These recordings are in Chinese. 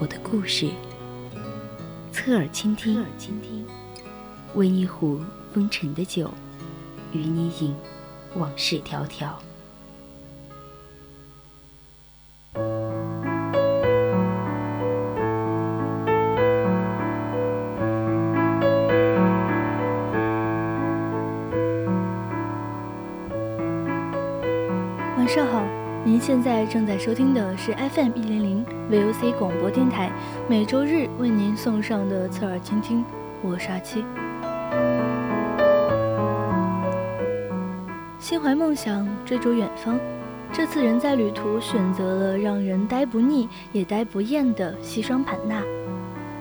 我的故事，侧耳倾听，侧耳倾听，温一壶风尘的酒，与你饮往事迢迢。晚上好。您现在正在收听的是 FM 一零零 VOC 广播电台，每周日为您送上的侧耳倾听，我是阿七。心怀梦想，追逐远方，这次人在旅途选择了让人呆不腻也呆不厌的西双版纳。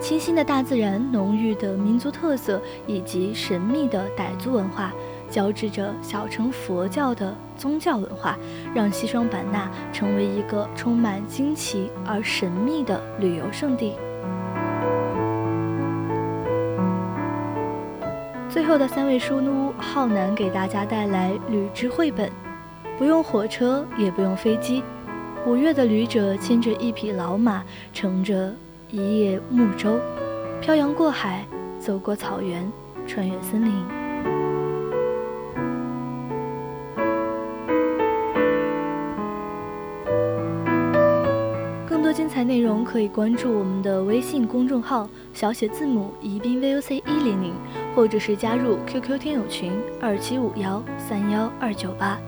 清新的大自然、浓郁的民族特色以及神秘的傣族文化。交织着小乘佛教的宗教文化，让西双版纳成为一个充满惊奇而神秘的旅游胜地。最后的三位书奴浩南给大家带来旅之绘本，不用火车，也不用飞机，五月的旅者牵着一匹老马，乘着一叶木舟，漂洋过海，走过草原，穿越森林。内容可以关注我们的微信公众号小写字母宜宾 VOC 一零零，或者是加入 QQ 听友群二七五幺三幺二九八。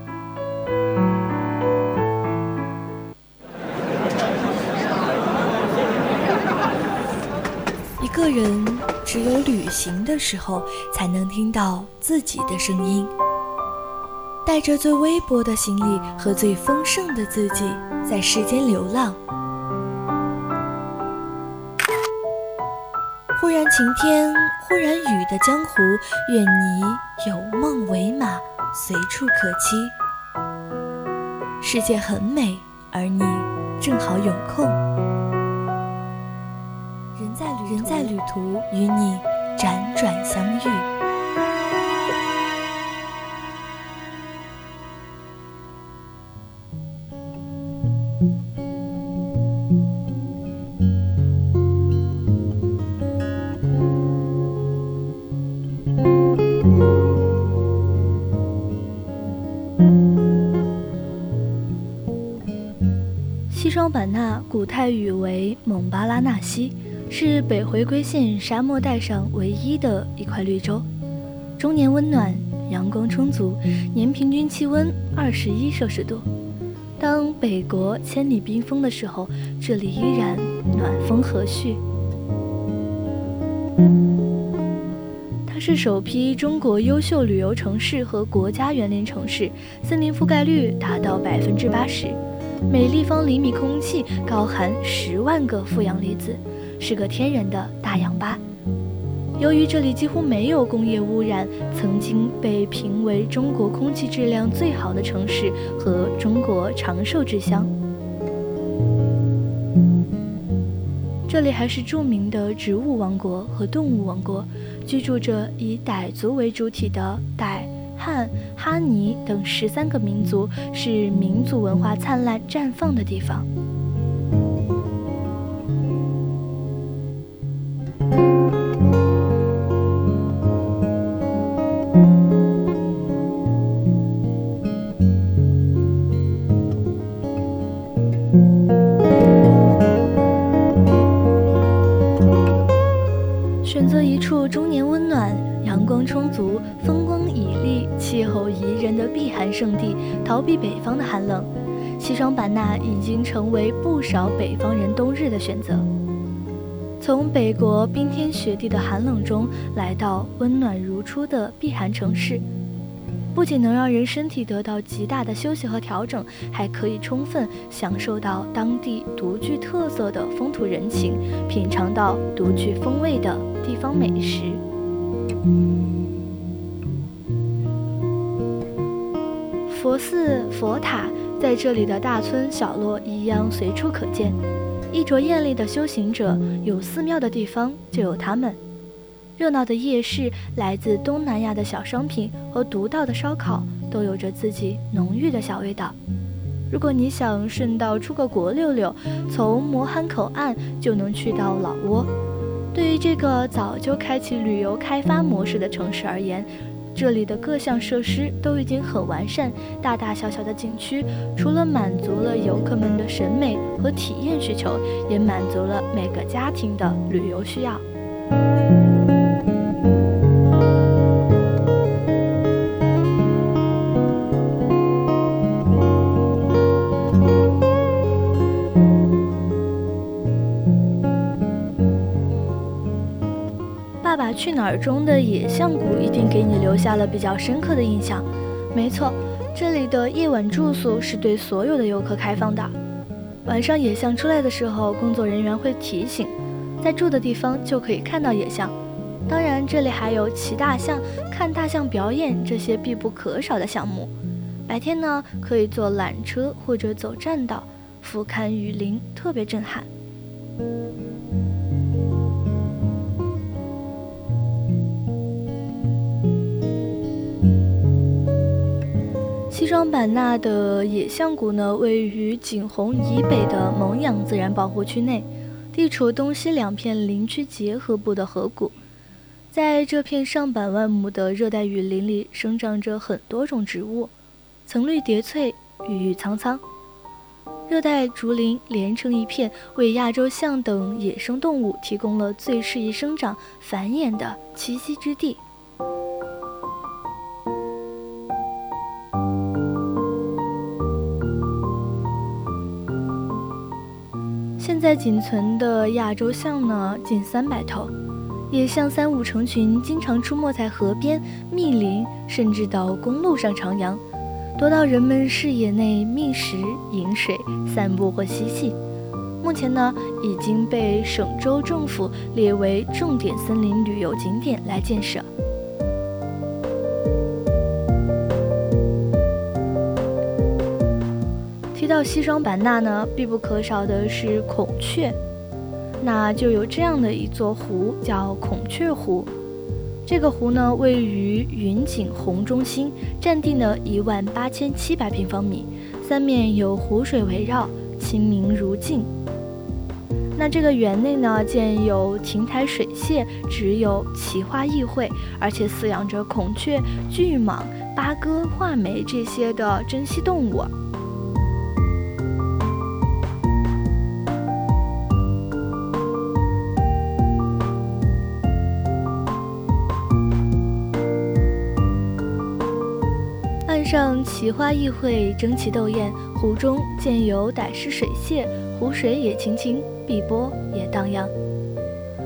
一个人只有旅行的时候，才能听到自己的声音，带着最微薄的行李和最丰盛的自己，在世间流浪。忽然晴天，忽然雨的江湖，愿你有梦为马，随处可栖。世界很美，而你正好有空。人在旅人在旅途，与你辗转相遇。版纳古泰语为蒙巴拉纳西，是北回归线沙漠带上唯一的一块绿洲。终年温暖，阳光充足，年平均气温二十一摄氏度。当北国千里冰封的时候，这里依然暖风和煦。它是首批中国优秀旅游城市和国家园林城市，森林覆盖率达到百分之八十。每立方厘米空气高含十万个负氧离子，是个天然的大氧吧。由于这里几乎没有工业污染，曾经被评为中国空气质量最好的城市和中国长寿之乡。这里还是著名的植物王国和动物王国，居住着以傣族为主体的傣。汉、哈尼等十三个民族是民族文化灿烂绽放的地方。逃避北方的寒冷，西双版纳已经成为不少北方人冬日的选择。从北国冰天雪地的寒冷中来到温暖如初的避寒城市，不仅能让人身体得到极大的休息和调整，还可以充分享受到当地独具特色的风土人情，品尝到独具风味的地方美食。佛寺、佛塔在这里的大村小落一样随处可见。衣着艳丽的修行者，有寺庙的地方就有他们。热闹的夜市，来自东南亚的小商品和独到的烧烤，都有着自己浓郁的小味道。如果你想顺道出个国溜溜，从磨罕口岸就能去到老挝。对于这个早就开启旅游开发模式的城市而言，这里的各项设施都已经很完善，大大小小的景区，除了满足了游客们的审美和体验需求，也满足了每个家庭的旅游需要。爸爸去哪儿中的野象谷一定给你留下了比较深刻的印象。没错，这里的夜晚住宿是对所有的游客开放的。晚上野象出来的时候，工作人员会提醒，在住的地方就可以看到野象。当然，这里还有骑大象、看大象表演这些必不可少的项目。白天呢，可以坐缆车或者走栈道，俯瞰雨林，特别震撼。西双版纳的野象谷呢，位于景洪以北的蒙养自然保护区内，地处东西两片林区结合部的河谷。在这片上百万亩的热带雨林里，生长着很多种植物，层绿叠翠，郁郁苍苍。热带竹林连成一片，为亚洲象等野生动物提供了最适宜生长繁衍的栖息之地。在仅存的亚洲象呢，近三百头，野象三五成群，经常出没在河边、密林，甚至到公路上徜徉，多到人们视野内觅食、饮水、散步或嬉戏。目前呢，已经被省州政府列为重点森林旅游景点来建设。提到西双版纳呢，必不可少的是孔雀，那就有这样的一座湖，叫孔雀湖。这个湖呢，位于云锦洪中心，占地呢一万八千七百平方米，三面有湖水围绕，清明如镜。那这个园内呢，建有亭台水榭，只有奇花异卉，而且饲养着孔雀、巨蟒、八哥、画眉这些的珍稀动物。上奇花异卉，争奇斗艳，湖中见有歹湿水榭，湖水也清清，碧波也荡漾。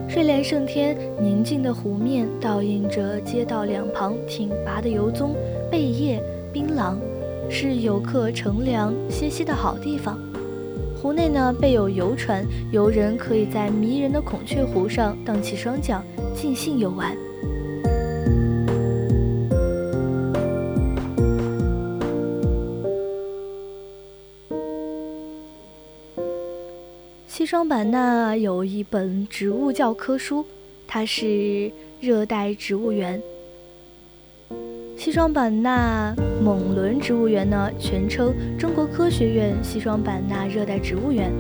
睡莲胜天，宁静的湖面倒映着街道两旁挺拔的油棕、贝叶、槟榔，是游客乘凉歇息的好地方。湖内呢备有游船，游人可以在迷人的孔雀湖上荡起双桨，尽兴游玩。西双版纳有一本植物教科书，它是《热带植物园》。西双版纳蒙伦植物园呢，全称中国科学院西双版纳热带植物园。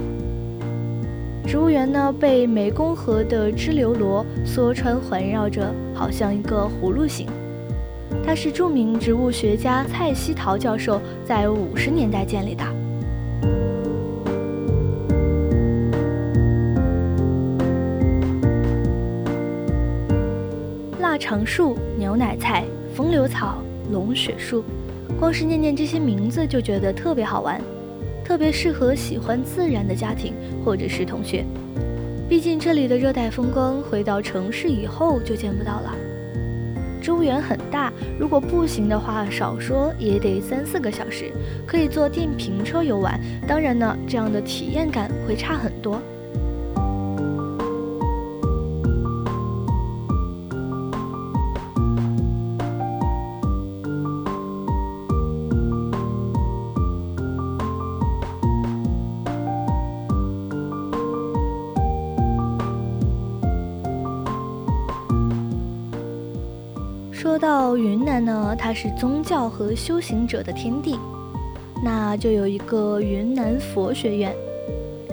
植物园呢，被湄公河的支流罗梭川环绕着，好像一个葫芦形。它是著名植物学家蔡希陶教授在五十年代建立的。长树、牛奶菜、风流草、龙血树，光是念念这些名字就觉得特别好玩，特别适合喜欢自然的家庭或者是同学。毕竟这里的热带风光，回到城市以后就见不到了。植物园很大，如果步行的话，少说也得三四个小时，可以坐电瓶车游玩。当然呢，这样的体验感会差很多。到云南呢，它是宗教和修行者的天地，那就有一个云南佛学院。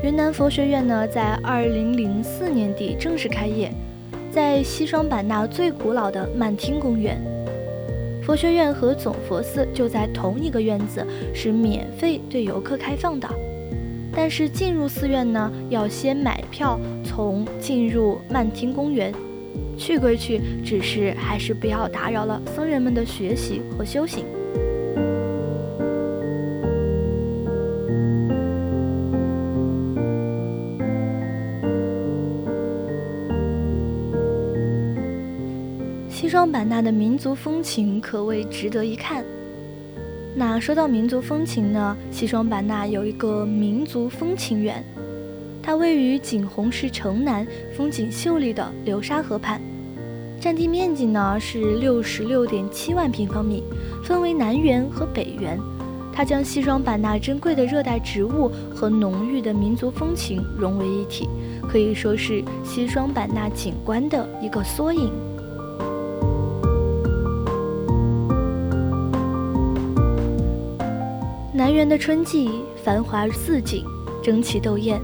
云南佛学院呢，在二零零四年底正式开业，在西双版纳最古老的曼听公园。佛学院和总佛寺就在同一个院子，是免费对游客开放的。但是进入寺院呢，要先买票，从进入曼听公园。去归去，只是还是不要打扰了僧人们的学习和修行。西双版纳的民族风情可谓值得一看。那说到民族风情呢，西双版纳有一个民族风情园。它位于景洪市城南，风景秀丽的流沙河畔，占地面积呢是六十六点七万平方米，分为南园和北园。它将西双版纳珍贵的热带植物和浓郁的民族风情融为一体，可以说是西双版纳景观的一个缩影。南园的春季繁华似锦，争奇斗艳。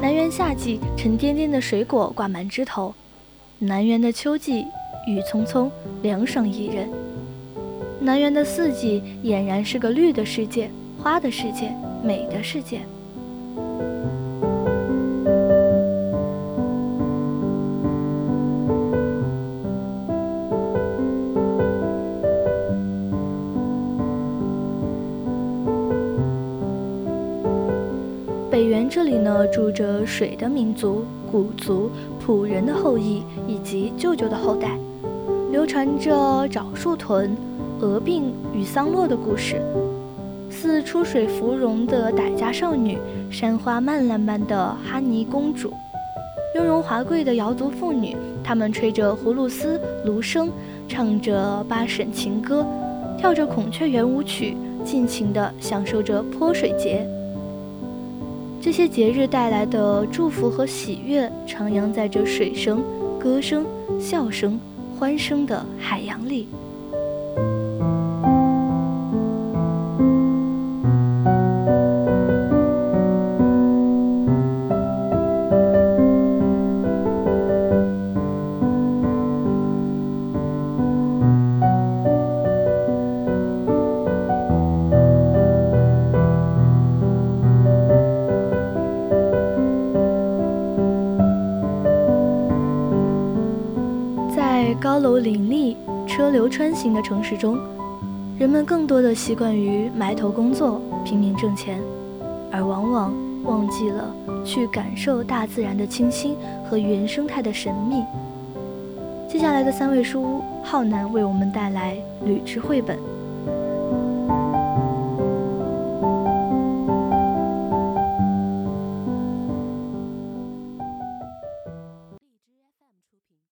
南园夏季，沉甸甸的水果挂满枝头；南园的秋季，雨匆匆，凉爽宜人；南园的四季，俨然是个绿的世界，花的世界，美的世界。里呢，住着水的民族古族普人的后裔以及舅舅的后代，流传着枣树屯、鹅病与桑洛的故事，似出水芙蓉的傣家少女，山花漫烂般的哈尼公主，雍容华贵的瑶族妇女，她们吹着葫芦丝、芦笙，唱着八婶情歌，跳着孔雀圆舞曲，尽情地享受着泼水节。这些节日带来的祝福和喜悦，徜徉在这水声、歌声、笑声、欢声的海洋里。新型的城市中，人们更多的习惯于埋头工作、拼命挣钱，而往往忘记了去感受大自然的清新和原生态的神秘。接下来的三位书屋，浩南为我们带来《旅之绘本》。